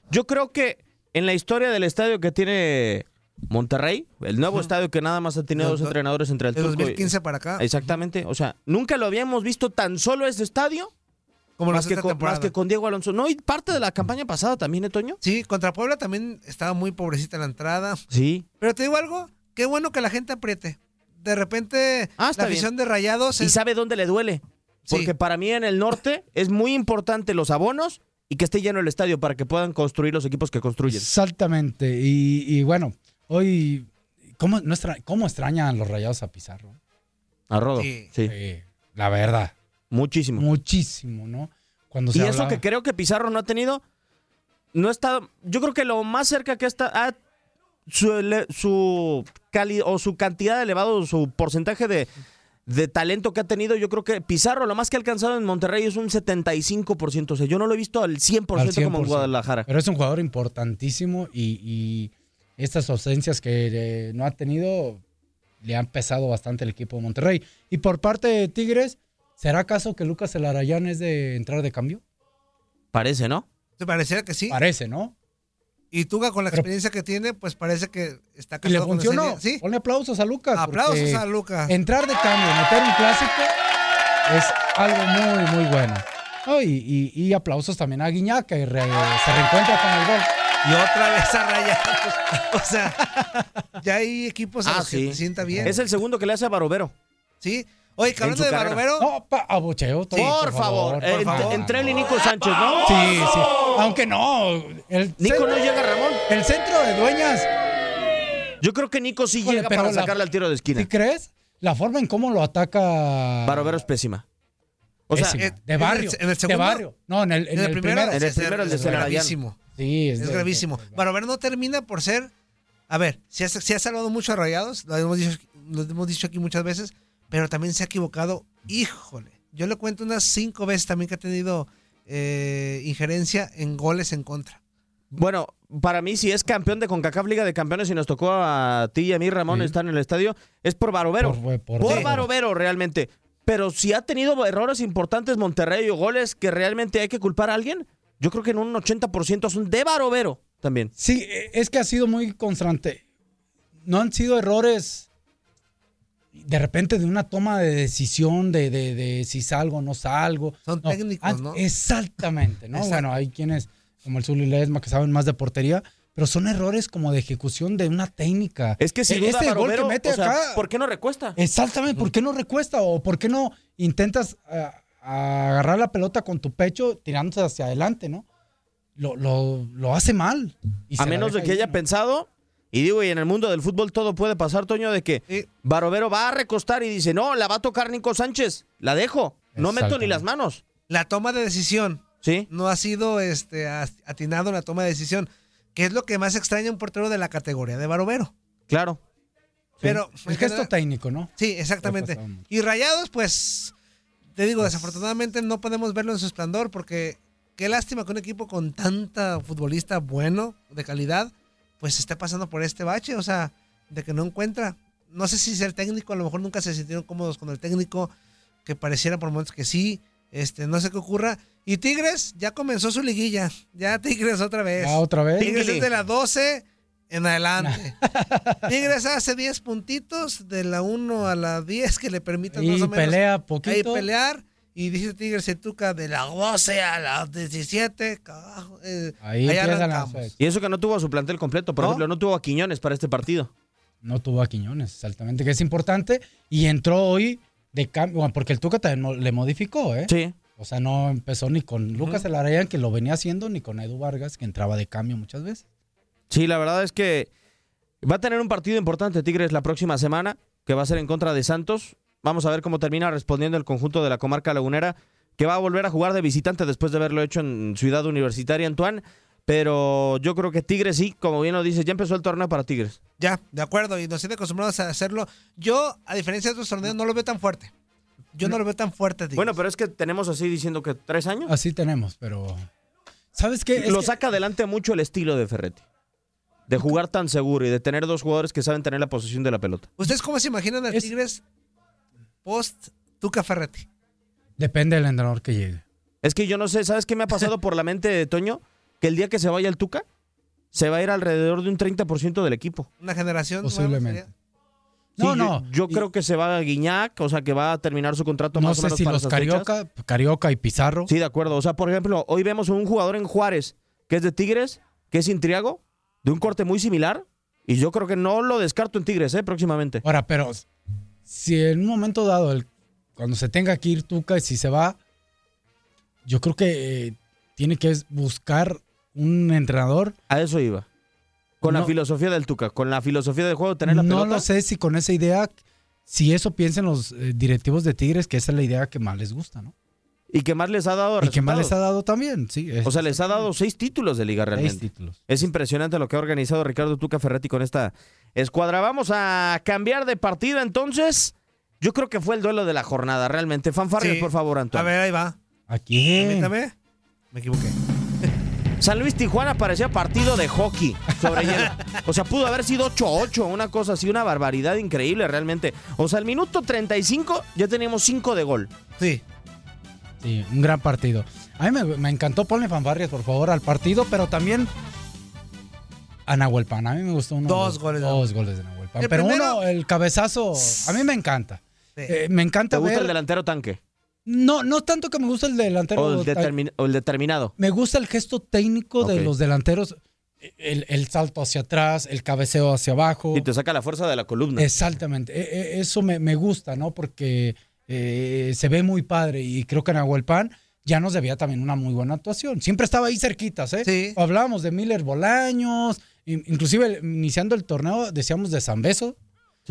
Yo creo que en la historia del estadio que tiene Monterrey, el nuevo estadio que nada más ha tenido dos entrenadores entre el de turco y- 2015 para acá. Exactamente. O sea, nunca lo habíamos visto tan solo ese estadio. Como más, que con, más que con Diego Alonso. No, y parte de la campaña pasada también, ¿eh, Toño? Sí, contra Puebla también estaba muy pobrecita la entrada. Sí. Pero te digo algo, qué bueno que la gente apriete. De repente, Ah, la afición de Rayados Y sabe dónde le duele. Sí. Porque para mí en el norte es muy importante los abonos y que esté lleno el estadio para que puedan construir los equipos que construyen. Exactamente. Y, y bueno, hoy, ¿cómo, no extra- ¿cómo extrañan los rayados a Pizarro? A Rodo. Sí. Sí. La verdad. Muchísimo. Muchísimo, ¿no? Cuando se Y eso que creo que Pizarro no ha tenido, no está, yo creo que lo más cerca que está, ha- su, ele- su cali o su cantidad elevado, su porcentaje de, de talento que ha tenido, yo creo que Pizarro lo más que ha alcanzado en Monterrey es un 75%, o sea, yo no lo he visto al 100%, al como en 100%. Guadalajara. Pero es un jugador importantísimo y, y estas ausencias que eh, no ha tenido le han pesado bastante el equipo de Monterrey. Y por parte de Tigres, ¿será acaso que Lucas Elarayán es de entrar de cambio? Parece, ¿no? ¿Te pareciera que sí? Parece, ¿no? Y Tuga con la Pero- experiencia que tiene, pues parece que está Y le funcionó. Sí, Ponle aplausos a Lucas. aplausos a Lucas. Entrar de cambio, meter un clásico, es algo muy, muy bueno. No, y, y- y aplausos también a Guiñac, que re- se reencuentra con el gol. Y otra vez a Rayados. O sea, ya hay equipos a Ah, los que sí. te sienta bien. Es el segundo que le hace a Barovero. Sí. Oye, que hablando de carrera. Barovero. No, pa- abucheo. Toño, por, favor, por Eh, favor. entre él y Nico Sánchez, ¿no? Sí, sí. Aunque no. El Nico centro- no llega, Ramón. El centro de dueñas. Yo creo que Nico sí llega pero para la- sacarle al tiro de esquina. ¿Sí crees? La forma en cómo lo ataca. Barovero es pésima. O sea, Pésima. eh, de ¿en barrio. el- en el de segundo? barrio. No, en el, en En el el primero, primero. En el es- primero, el de es gravísimo. Sí, Es de- gravísimo. Barovero no termina por ser. A ver, sí ha, sí ha salvado mucho a Rayados, lo hemos, dicho, lo hemos dicho aquí muchas veces, pero también se ha equivocado. Híjole, yo le cuento unas cinco veces también que ha tenido eh, injerencia en goles en contra. Bueno, para mí, si es campeón de CONCACAF Liga de Campeones y nos tocó a ti y a mí, Ramón, Sí. estar en el estadio, es por Barovero. Por- Por, por- por- Barovero, realmente. Pero si ha tenido errores importantes Monterrey o goles que realmente hay que culpar a alguien, yo creo que en un 80% son de Barovero también. Sí, eh, es que ha sido muy constante. No han sido errores de repente de una toma de decisión de, de- de si salgo o no salgo. Son No, técnicos, ¿no? Exactamente, ¿no? Exacto. Bueno, hay quienes, como el Zuli Ledesma, que saben más de portería, pero son errores como de ejecución de una técnica. Es que si E- duda este gol que mete o sea, acá. ¿por qué no recuesta? Exactamente, ¿por qué no recuesta? ¿O por qué no intentas ah, agarrar la pelota con tu pecho tirándose hacia adelante, no? Lo, lo- lo hace mal. y A menos de que ahí, haya ¿no? pensado, y digo, y en el mundo del fútbol todo puede pasar, Toño, de que Barovero va a recostar y dice, no, la va a tocar Nico Sánchez, la dejo, no meto ni las manos. La toma de decisión Sí. no ha sido este, atinado en la toma de decisión, que es lo que más extraña a un portero de la categoría de Barovero. Claro. Pero El gesto técnico, ¿no? Sí, exactamente. Y Rayados, pues, te digo, desafortunadamente no podemos verlo en su esplendor porque qué lástima que un equipo con tanta futbolista bueno, de calidad, pues esté pasando por este bache, o sea, de que no encuentra. No sé si ser técnico, a lo mejor nunca se sintieron cómodos con el técnico, que pareciera por momentos que sí, este, no sé qué ocurra. Y Tigres ya comenzó su liguilla, ya Tigres otra vez. Ya otra vez. Tigres es de la 12 en adelante. Tigres hace 10 puntitos de la 1 a la 10 que le permitan Y más o menos pelea ahí poquito. pelear. Y dice Tigres se tuca de la 12 a la 17. carajo, eh, Ahí ahí arrancamos. las- Y eso que no tuvo a su plantel completo, por ¿No? ejemplo, no tuvo a Quiñones para este partido. No tuvo a Quiñones, exactamente, que es importante. Y entró hoy de cambio, bueno, porque el Tuca también le modificó, ¿eh? Sí. O sea, no empezó ni con Lucas Elarayán, que lo venía haciendo, ni con Edu Vargas, que entraba de cambio muchas veces. Sí, la verdad es que va a tener un partido importante Tigres la próxima semana, que va a ser en contra de Santos. Vamos a ver cómo termina respondiendo el conjunto de la comarca lagunera, que va a volver a jugar de visitante después de haberlo hecho en Ciudad Universitaria, Antoine. Pero yo creo que Tigres sí, como bien lo dices, ya empezó el torneo para Tigres. Ya, de acuerdo. Y nos tiene acostumbrados a hacerlo. Yo, a diferencia de otros torneos, no lo veo tan fuerte. Yo no, lo veo tan fuerte. Tigres. Bueno, pero es que tenemos así diciendo que tres años. Así tenemos, pero. ¿Sabes qué? Es Lo que- saca adelante mucho el estilo de Ferretti. De jugar tan seguro y de tener dos jugadores que saben tener la posesión de la pelota. ¿Ustedes cómo se imaginan a Tigres post Tuca Ferretti? Depende del entrenador que llegue. Es que yo no sé, ¿sabes qué me ha pasado por la mente, Toño? Que el día que se vaya el Tuca, se va a ir alrededor de un 30% del equipo. Una generación. Posiblemente. Sí, No, yo- no. Yo, creo que se va a Guiñac, o sea, que va a terminar su contrato No más o sé menos si para los esas fechas. Carioca, Carioca y Pizarro. Sí, de acuerdo. O sea, por ejemplo, hoy vemos un jugador en Juárez que es de Tigres, que es Intriago, de un corte muy similar. Y yo creo que no lo descarto en Tigres, ¿eh? Próximamente. Ahora, pero si en un momento dado, el- cuando se tenga que ir Tuca y si se va, yo creo que eh, tiene que buscar un entrenador. A eso iba. Con la No. filosofía del Tuca, con la filosofía del juego, tener la no pelota. lo sé si con esa idea, si eso piensan los eh, directivos de Tigres, que esa es la idea que más les gusta, ¿no? Y que más les ha dado Y que más les ha dado también, sí. es- O sea, les ha dado seis títulos de liga realmente. Seis títulos. Es impresionante lo que ha organizado Ricardo Tuca Ferretti con esta escuadra. Vamos a cambiar de partida entonces. Yo creo que fue el duelo de la jornada, realmente. Fanfarrias, Sí. por favor, Antonio. A ver, ahí va. Aquí. Permítame. Me equivoqué. San Luis Tijuana parecía partido de hockey sobre hielo. O sea, pudo haber sido 8-8, una cosa así, una barbaridad increíble realmente. O sea, al minuto 35 ya teníamos 5 de gol. Sí. Sí, un gran partido. A mí me, me encantó, ponle fanfarrias, por favor, al partido, pero también a Nahuel Pan. A mí me gustó uno. Dos goles de Dos goles de Nahuel Pan. El Pero primero- uno, el cabezazo, a mí me encanta. Eh, me encanta ¿Te gusta ver- el delantero tanque? No, no tanto que me gusta el delantero. O el, determin- o el determinado. Me gusta el gesto técnico de los delanteros. El, el salto hacia atrás, el cabeceo hacia abajo. Y te saca la fuerza de la columna. Exactamente. E- e- Eso me, me gusta, ¿no? Porque eh, se ve muy padre y creo que Nahuel Pan ya nos debía también una muy buena actuación. Siempre estaba ahí cerquitas, ¿eh? Sí. Hablábamos de Miller Bolaños, in- inclusive iniciando el torneo decíamos de San Beso,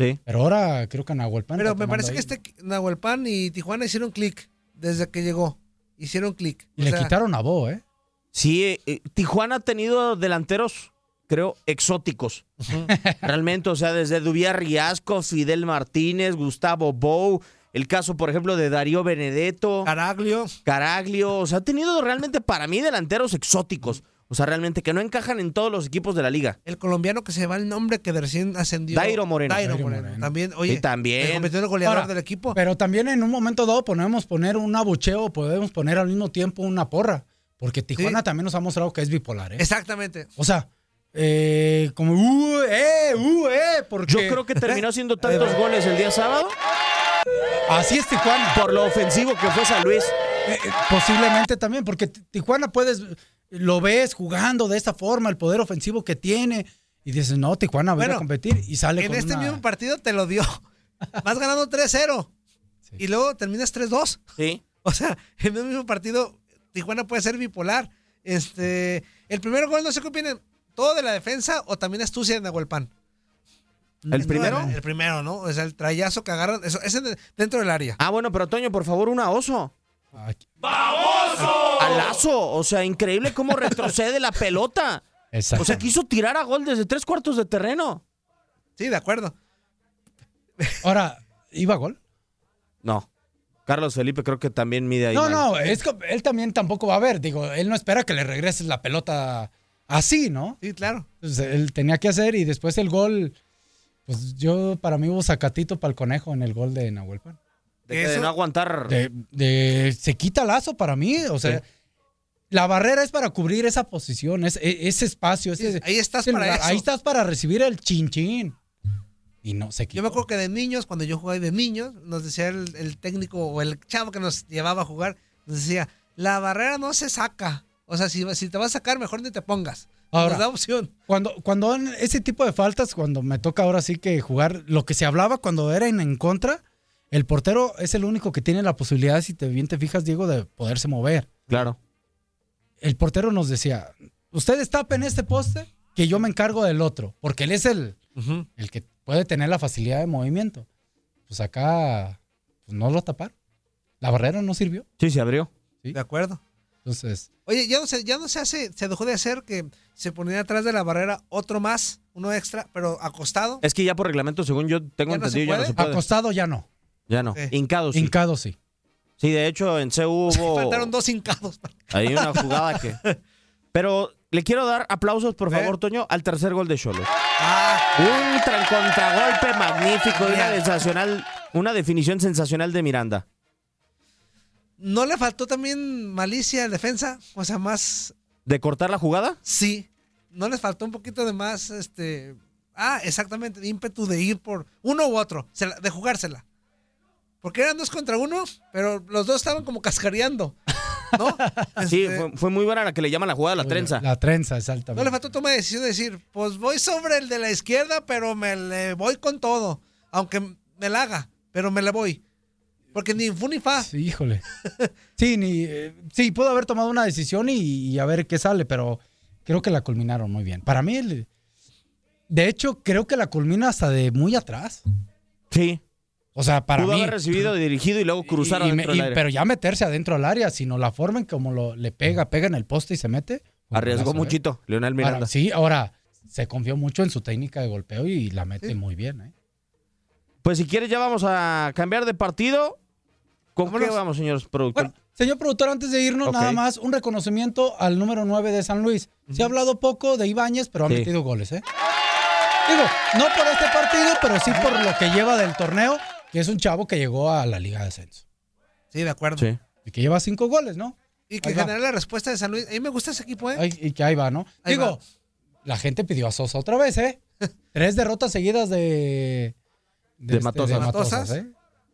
Sí. pero ahora creo que Nahuel Pan Pero me parece que este Nahuelpan y Tijuana hicieron clic desde que llegó. Hicieron clic. Y O le sea, quitaron a Bo, ¿eh? Sí, eh, eh, Tijuana ha tenido delanteros, creo, exóticos. Realmente, o sea, desde Dubiá Riasco, Fidel Martínez, Gustavo Bou, el caso, por ejemplo, de Darío Benedetto. Caraglio. Caraglio, o sea, ha tenido realmente para mí delanteros exóticos. O sea, realmente que no encajan en todos los equipos de la liga. El colombiano que se va el nombre que de recién ascendió. Dairo Moreno. Dairo Moreno. Moreno. También, oye, Sí, también. convirtió en el goleador Ahora, del equipo. Pero también en un momento dado podemos poner un abucheo, podemos poner al mismo tiempo una porra, porque Tijuana Sí. también nos ha mostrado que es bipolar, ¿eh? Exactamente. O sea, eh, como, uh, eh, uh, eh, porque... Yo creo que terminó haciendo tantos goles el día sábado Así es Tijuana. por lo ofensivo que fue San Luis. Eh, eh, posiblemente también, porque Ti- Tijuana puedes, lo ves jugando de esta forma, el poder ofensivo que tiene, y dices, no, Tijuana va a ir a Bueno, competir y sale En con este una- mismo partido te lo dio. Vas ganando 3-0. Y luego terminas 3-2. Sí. O sea, en el mismo partido, Tijuana puede ser bipolar. Este, el primer gol, no sé qué opinan. ¿Todo de la defensa o también astucia de Nahuelpan? ¿El primero? El primero, ¿no? O sea, el trayazo que agarran. Eso, ese de- dentro del área. Ah, bueno, pero Toño, por favor, una oso. Aquí. Al lazo. O sea, increíble cómo retrocede la pelota. Exacto. O sea, quiso tirar a gol desde tres cuartos de terreno. Sí, de acuerdo. Ahora, ¿iba a gol? No. Carlos Felipe creo que también mide ahí. No, mal. no, es que él también tampoco va a ver. Digo, él no espera que le regreses la pelota así, ¿no? Sí, claro. Entonces, él tenía que hacer y después el gol, pues yo, para mí hubo sacatito para el conejo en el gol de Nahuel Pan. De, no aguantar. De, de- se quita lazo para mí, o sea, Sí. la barrera es para cubrir esa posición, e- ese espacio. ese- ahí estás ese para lugar, eso. Ahí estás para recibir el chinchín. Y no se Yo quitó. me acuerdo que de niños, cuando yo jugaba de niños, nos decía el, el técnico o el chavo que nos llevaba a jugar, nos decía, la barrera no se saca. O sea, si, si te vas a sacar, mejor ni te pongas. Ahora, nos da opción. Cuando, cuando ese tipo de faltas, cuando me toca ahora sí que jugar, lo que se hablaba cuando era en, en contra, el portero es el único que tiene la posibilidad, si te bien te fijas, Diego, de poderse mover. Claro. El portero nos decía, ustedes tapen este poste, que yo me encargo del otro, porque él es el, el que puede tener la facilidad de movimiento. Pues acá, pues no lo taparon. La barrera no sirvió. Sí, se abrió. ¿sí? De acuerdo. Entonces, Oye, ya no se, ya no se hace, se dejó de hacer que se ponía atrás de la barrera otro más, uno extra, pero acostado. Es que ya por reglamento, según yo tengo ¿Ya no se entendido, ya no se puede. acostado ya no. Ya no. Eh. Hincado sí. Hincado sí. Sí, de hecho, en CU hubo Faltaron dos hincados. hay una jugada que... Pero le quiero dar aplausos, por ¿Eh? favor, Toño, al tercer gol de Cholos. Ah, Un tra- contragolpe magnífico y una sensacional, una definición sensacional de Miranda. ¿No le faltó también malicia en defensa? O sea, más ¿De cortar la jugada? Sí. ¿No les faltó un poquito de más, este... Ah, exactamente, de ímpetu de ir por uno u otro, de jugársela. Porque eran dos contra uno, pero los dos estaban como cascareando. ¿No? Sí, Este, fue, fue muy buena la que le llaman la jugada la trenza. La trenza, No exactamente. le faltó toma de decisión de decir, pues voy sobre el de la izquierda, pero me le voy con todo. Aunque me la haga, pero me le voy. Porque ni fu ni fa. Sí, híjole. Sí, ni, eh, sí, pudo haber tomado una decisión y, y a ver qué sale, pero creo que la culminaron muy bien. Para mí, el- de hecho, creo que la culmina hasta de muy atrás. Sí. O sea, para Pudo mí. haber recibido, dirigido y luego cruzar y- y adentro del y- pero ya meterse adentro del área, sino la forma en como lo, le pega, pega en el poste y se mete. un Arriesgó ¿eh? muchito, Leonel Miranda. Ahora, sí, ahora se confió mucho en su técnica de golpeo y la mete muy bien. ¿eh? Pues si quieres ya vamos a cambiar de partido. ¿Con qué vamos, señor productor? Bueno, señor productor, antes de irnos, nada más un reconocimiento al número 9 de San Luis. Se ha hablado poco de Ibáñez, pero ha Sí. metido goles, ¿eh? Digo, no por este partido, pero sí por lo que lleva del torneo, que es un chavo que llegó a la Liga de Ascenso. Sí, de acuerdo. Sí. Y que lleva cinco goles, ¿no? Y que general la respuesta de San Luis. A mí me gusta ese equipo, ¿eh? Y que ahí va, ¿no? Ahí Digo, va. la gente pidió a Sosa otra vez, ¿eh? Tres derrotas seguidas de... De este, Matosas. Matosas. ¿eh?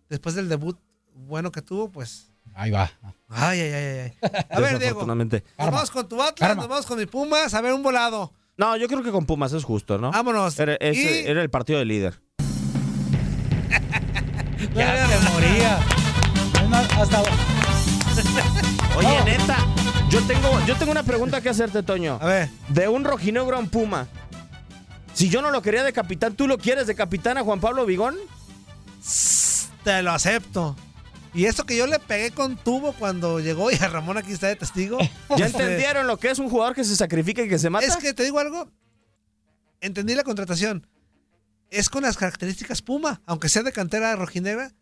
Después del debut bueno que tuvo, pues. Ahí va. Ay, ay, ay, ay. ay. A ver, Diego. Nos vamos con tu Atlas, Karma. nos vamos con mi Pumas. A ver, un volado. No, yo creo que con Pumas es justo, ¿no? Vámonos. Era, Y- era el partido del líder. Ya se moría. Es más, Hasta... Oye, neta, yo tengo, yo tengo una pregunta que hacerte, Toño. A ver. De un rojinegro a un Puma. Si yo no lo quería de capitán, ¿tú lo quieres de capitán a Juan Pablo Vigón? Te lo acepto. Y eso que yo le pegué con tubo cuando llegó y a Ramón aquí está de testigo. ¿Ya Este, entendieron lo que es un jugador que se sacrifica y que se mata? Es que te digo algo. Entendí la contratación. Es con las características Puma, aunque sea de cantera rojinegra.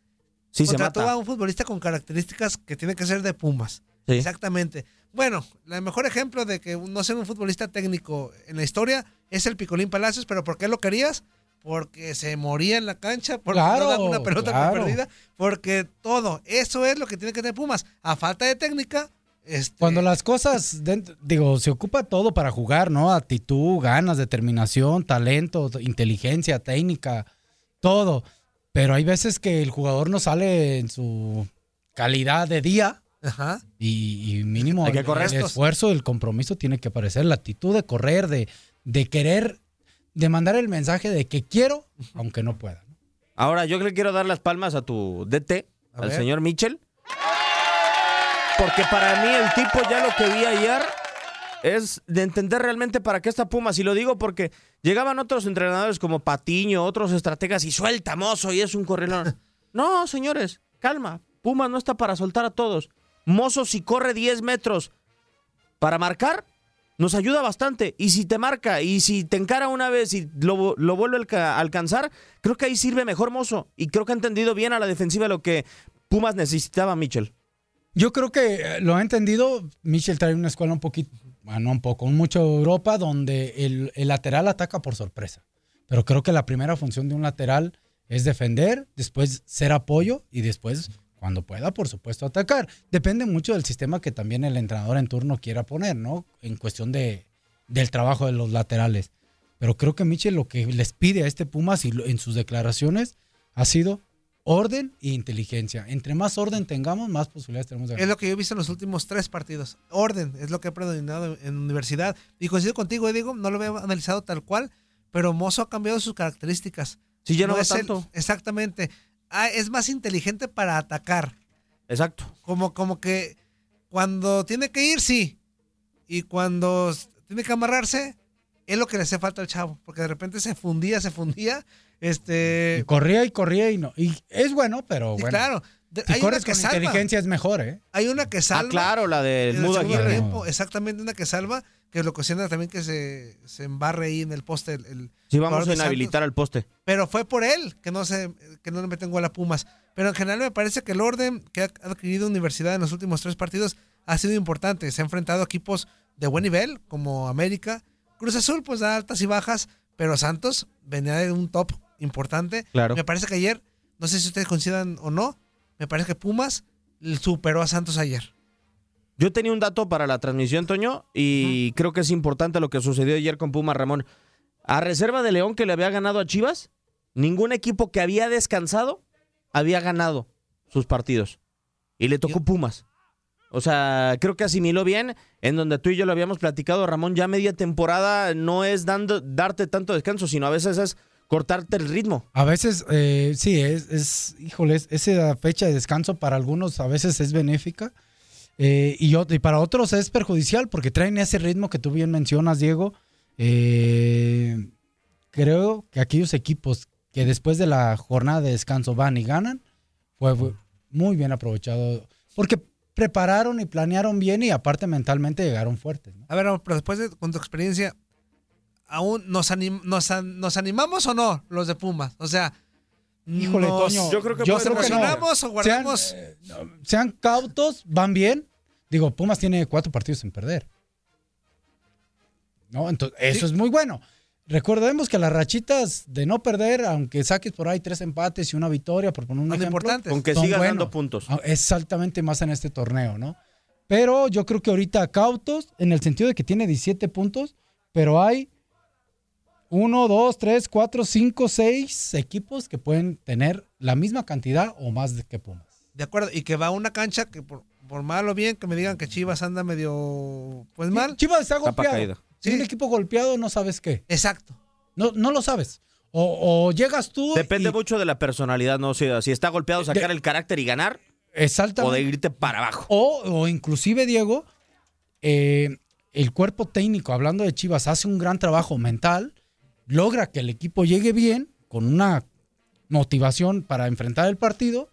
Sí, se contrató mata. a un futbolista con características que tiene que ser de Pumas. Sí. Exactamente. Bueno, el mejor ejemplo de que no ser un futbolista técnico en la historia es el Picolín Palacios, pero ¿por qué lo querías? Porque se moría en la cancha, porque Claro, no daba una pelota claro. perdida, porque todo, eso es lo que tiene que tener Pumas. A falta de técnica, este, Cuando las cosas, digo, se ocupa todo para jugar, ¿no? Actitud, ganas, determinación, talento, inteligencia, técnica, todo. Pero hay veces que el jugador no sale en su calidad de día Ajá. y, y mínimo Hay que el, correr. el esfuerzo, el compromiso tiene que aparecer, la actitud de correr, de, de querer, de mandar el mensaje de que quiero, aunque no pueda. Ahora, yo le quiero dar las palmas a tu DT, A al ver. señor Mitchell. Porque para mí el tipo ya lo que vi ayer es de entender realmente para qué está Pumas. Y lo digo porque llegaban otros entrenadores como Patiño, otros estrategas y suelta Mozo y es un correlón. No, señores, calma. Pumas no está para soltar a todos. Mozo si corre 10 metros para marcar, nos ayuda bastante. Y si te marca y si te encara una vez y lo, lo vuelve a alca- alcanzar, creo que ahí sirve mejor Mozo. Y creo que ha entendido bien a la defensiva lo que Pumas necesitaba, Mitchell. Yo creo que eh, lo ha entendido. Michel trae una escuela un poquito, bueno, un poco, mucho Europa, donde el, lateral ataca por sorpresa. Pero creo que la primera función de un lateral es defender, después ser apoyo y después, cuando pueda, por supuesto, atacar. Depende mucho del sistema que también el entrenador en turno quiera poner, ¿no? En cuestión de, del trabajo de los laterales. Pero creo que Michel lo que les pide a este Pumas y en sus declaraciones ha sido orden e inteligencia. Entre más orden tengamos, más posibilidades tenemos de Es ganar. lo que yo he visto en los últimos tres partidos. Orden es lo que he predominado en universidad. Y coincido contigo, Diego, no lo había analizado tal cual, pero Mozo ha cambiado sus características. Sí, ya no va es el- tanto. exactamente. Ah, es más inteligente para atacar. Exacto. Como, como que cuando tiene que ir, sí. Y cuando tiene que amarrarse, es lo que le hace falta al chavo. Porque de repente se fundía, se fundía. Este. Y corría y corría y no. Y es bueno, pero bueno. claro. De- Si hay una que con salva. inteligencia es mejor, ¿eh? Hay una que salva. Ah, claro, la del Mudo Aguirre. tiempo, exactamente, una que salva, que lo ocasiona también que se, se embarre ahí en el poste. El, el Sí, vamos a inhabilitar al poste. Pero fue por él que no se que no le meten gol a Pumas. Pero en general me parece que el orden que ha adquirido Universidad en los últimos tres partidos ha sido importante. Se ha enfrentado a equipos de buen nivel, como América. Cruz Azul, pues da altas y bajas, pero Santos venía de un top importante. Claro. Me parece que ayer, no sé si ustedes coincidan o no, me parece que Pumas superó a Santos ayer. Yo tenía un dato para la transmisión, Toño, y creo que es importante lo que sucedió ayer con Puma Ramón. A reserva de León que le había ganado a Chivas, ningún equipo que había descansado había ganado sus partidos. Y le tocó Pumas. O sea, creo que asimiló bien, en donde tú y yo lo habíamos platicado, Ramón, ya media temporada no es dando, darte tanto descanso, sino a veces es cortarte el ritmo. A veces, eh, sí, es, es, híjole, es- esa fecha de descanso para algunos a veces es benéfica eh, y, y para otros es perjudicial porque traen ese ritmo que tú bien mencionas, Diego. Eh, creo que aquellos equipos que después de la jornada de descanso van y ganan, fue fue muy bien aprovechado porque prepararon y planearon bien y aparte mentalmente llegaron fuertes. ¿no? A ver, pero después de con tu experiencia, ¿aún nos, anim- nos, an- nos animamos o no los de Pumas? O sea, Híjole, nos- Toño, yo creo que yo ¿nos creo que no. o guardamos? Sean, sean cautos, van bien. Digo, Pumas tiene cuatro partidos sin perder. ¿No? Entonces, eso es muy bueno. Recordemos que las rachitas de no perder, aunque saques por ahí tres empates y una victoria, por poner un Son ejemplo, importantes. Con que son sigas buenos. dando puntos. Ah, Exactamente más en este torneo, ¿no? Pero yo creo que ahorita cautos, en el sentido de que tiene 17 puntos, pero hay 1, 2, 3, 4, 5, 6 equipos que pueden tener la misma cantidad o más de que Pumas. De acuerdo, y que va a una cancha que por, por mal o bien que me digan que Chivas anda medio pues mal. Chivas está golpeado. Si un equipo golpeado no sabes qué. Exacto. No, no lo sabes. O, o llegas tú. Depende mucho de la personalidad, ¿no? Si, si está golpeado, sacar el carácter y ganar, Exactamente. o de irte para abajo. O, o inclusive, Diego, eh, el cuerpo técnico, hablando de Chivas, hace un gran trabajo mental, logra que el equipo llegue bien, con una motivación para enfrentar el partido.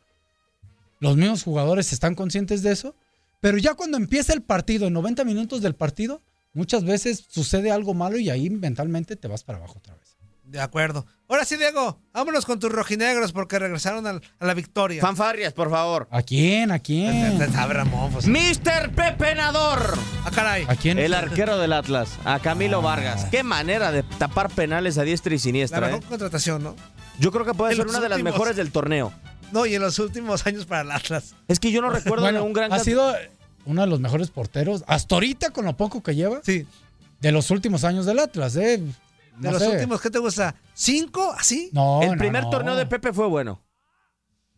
Los mismos jugadores están conscientes de eso. Pero ya cuando empieza el partido, en 90 minutos del partido, muchas veces sucede algo malo y ahí mentalmente te vas para abajo otra vez. De acuerdo. Ahora sí, Diego, vámonos con tus rojinegros porque regresaron al- a la victoria. Fanfarrias, por favor. ¿A quién? ¿A quién? Pues. Mr. Pepe Nador. Ah, caray. ¿A quién? El arquero del Atlas, a Camilo Vargas. Qué manera de tapar penales a diestra y La siniestra. mejor ¿eh? contratación, ¿no? Yo creo que puede En ser una de las mejores del torneo. No, y en los últimos años para el Atlas. Es que yo no recuerdo Bueno, de un gran ha sido uno de los mejores porteros, hasta ahorita con lo poco que lleva, sí. de los últimos años del Atlas. ¿eh? De No los sé. últimos, ¿qué te gusta? ¿Cinco? ¿Así? No, el no, primer no. torneo de Pepe fue bueno.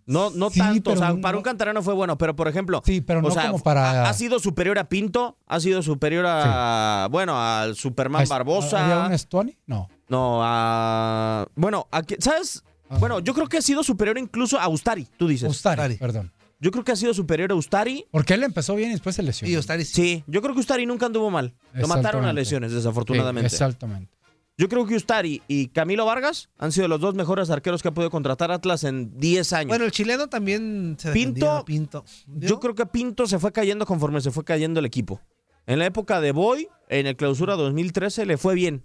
No, no Sí, tanto, o sea, no- para un cantarano fue bueno, pero por ejemplo, Sí, pero o no sea, como para- ha, ha sido superior a Pinto, ha sido superior a, bueno, al Superman ¿Había Barbosa. un Estuani? No. No, a, bueno, a ¿sabes? Bueno, yo creo que ha sido superior incluso a Ustari, tú dices. Ustari, perdón. Yo creo que ha sido superior a Ustari. Porque él empezó bien y después se lesionó. Y Ustari Sí, yo creo que Ustari nunca anduvo mal. Lo mataron a lesiones, desafortunadamente. Sí, exactamente. Yo creo que Ustari y Camilo Vargas han sido los dos mejores arqueros que ha podido contratar Atlas en 10 años. Bueno, el chileno también se Pinto, Pinto. Yo creo que Pinto se fue cayendo conforme se fue cayendo el equipo. En la época de Boy, en el clausura 2013, le fue bien.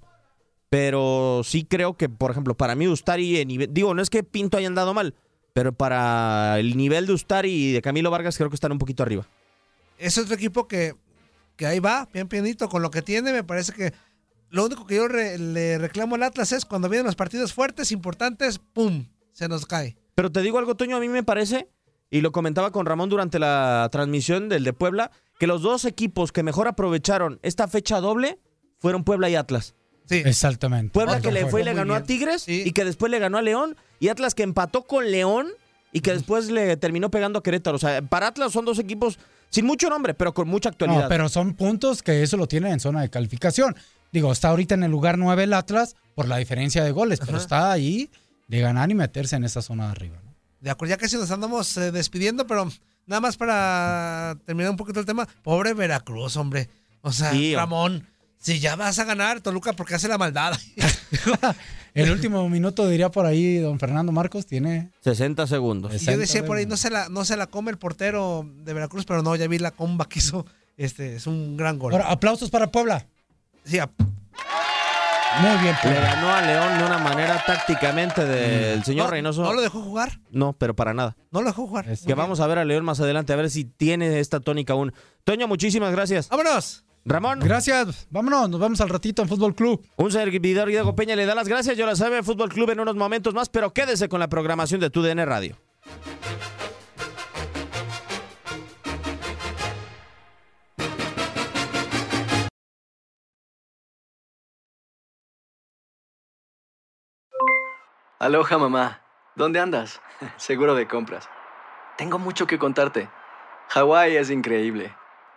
Pero sí creo que, por ejemplo, para mí Ustari, en nivel- digo, no es que Pinto haya andado mal, pero para el nivel de Ustari y de Camilo Vargas creo que están un poquito arriba. Es otro equipo que, que ahí va, bien pianito, con lo que tiene, me parece que lo único que yo re- le reclamo al Atlas es cuando vienen los partidos fuertes, importantes, ¡pum! Se nos cae. Pero te digo algo, Toño, a mí me parece, y lo comentaba con Ramón durante la transmisión del de Puebla, que los dos equipos que mejor aprovecharon esta fecha doble fueron Puebla y Atlas. Sí. Exactamente. Puebla Otro que le fue y le ganó a. Tigres y que después le ganó a León y Atlas que empató con León y que después le terminó pegando a Querétaro. O sea, para Atlas son dos equipos sin mucho nombre, pero con mucha actualidad. No, pero son puntos que eso lo tienen en zona de calificación. Digo, está ahorita en el lugar 9 el Atlas por la diferencia de goles, pero está ahí de ganar y meterse en esa zona de arriba. ¿no? De acuerdo, ya casi nos andamos eh, despidiendo, pero nada más para terminar un poquito el tema. Pobre Veracruz, hombre. O sea, Sí, Ramón, si ya vas a ganar, Toluca, porque hace la maldad? El último minuto diría por ahí don Fernando Marcos tiene 60 segundos. Y yo decía por ahí, no se, la, no se la come el portero de Veracruz, pero no, ya vi la comba que hizo. Este, es un gran gol. Ahora, aplausos para Puebla. Sí, a- Muy bien, Le Puebla. ganó a León de una manera tácticamente del señor no, Reynoso. ¿No lo dejó jugar? No, pero para nada. No lo dejó jugar. Que vamos a ver a León más adelante, a ver si tiene esta tónica aún. Toño, muchísimas gracias. ¡Vámonos! Ramón. Gracias. Vámonos, nos vemos al ratito en Fútbol Club. Un servidor Diego Peña le da las gracias. Yo la sabe Fútbol Club en unos momentos más, pero quédese con la programación de TUDN Radio. Aloha mamá. ¿Dónde andas? Seguro de compras. Tengo mucho que contarte. Hawái es increíble.